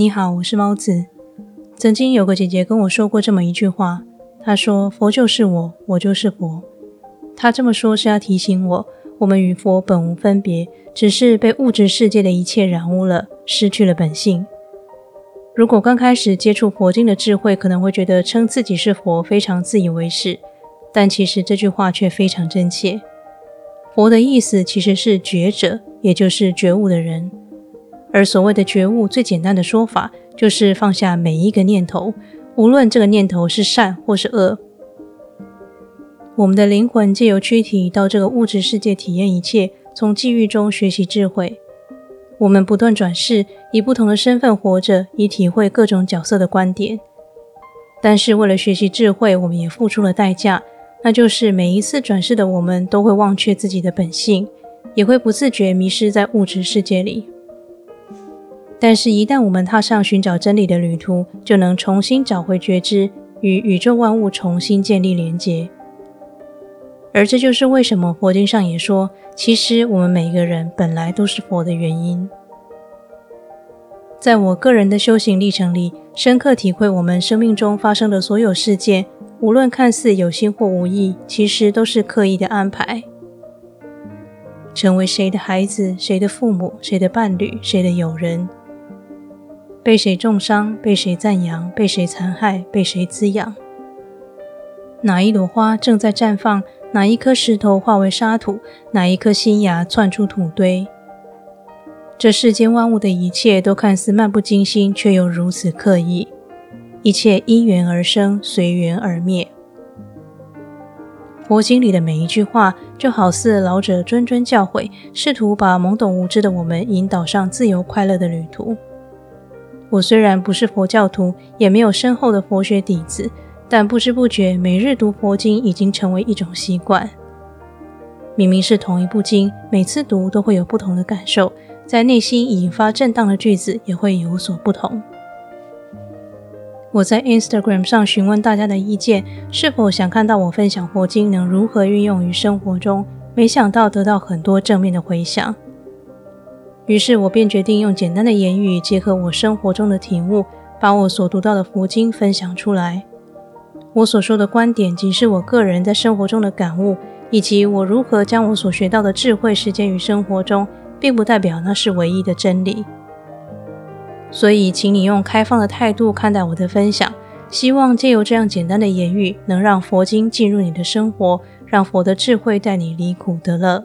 你好，我是猫子。曾经有个姐姐跟我说过这么一句话，她说：“佛就是我，我就是佛。”她这么说是要提醒我，我们与佛本无分别，只是被物质世界的一切染污了，失去了本性。如果刚开始接触佛经的智慧，可能会觉得称自己是佛非常自以为是，但其实这句话却非常真切。佛的意思其实是觉者，也就是觉悟的人。而所谓的觉悟，最简单的说法就是放下每一个念头，无论这个念头是善或是恶。我们的灵魂借由躯体到这个物质世界体验一切，从际遇中学习智慧。我们不断转世，以不同的身份活着，以体会各种角色的观点。但是为了学习智慧，我们也付出了代价，那就是每一次转世的我们都会忘却自己的本性，也会不自觉迷失在物质世界里。但是，一旦我们踏上寻找真理的旅途，就能重新找回觉知，与宇宙万物重新建立连结。而这就是为什么佛经上也说，其实我们每一个人本来都是佛的原因。在我个人的修行历程里，深刻体会我们生命中发生的所有事件，无论看似有心或无意，其实都是刻意的安排。成为谁的孩子，谁的父母，谁的伴侣，谁的友人。被谁重伤，被谁赞扬，被谁残害，被谁滋养？哪一朵花正在绽放？哪一颗石头化为沙土？哪一颗新芽窜出土堆？这世间万物的一切都看似漫不经心，却又如此刻意。一切因缘而生，随缘而灭。佛经里的每一句话，就好似老者谆谆教诲，试图把懵懂无知的我们引导上自由快乐的旅途。我虽然不是佛教徒，也没有深厚的佛学底子，但不知不觉，每日读佛经已经成为一种习惯。明明是同一部经，每次读都会有不同的感受，在内心引发震荡的句子也会有所不同。我在 Instagram 上询问大家的意见，是否想看到我分享佛经能如何运用于生活中，没想到得到很多正面的回响。于是我便决定用简单的言语，结合我生活中的体悟，把我所读到的佛经分享出来。我所说的观点，仅是我个人在生活中的感悟，以及我如何将我所学到的智慧实践于生活中，并不代表那是唯一的真理。所以，请你用开放的态度看待我的分享，希望借由这样简单的言语，能让佛经进入你的生活，让佛的智慧带你离苦得乐。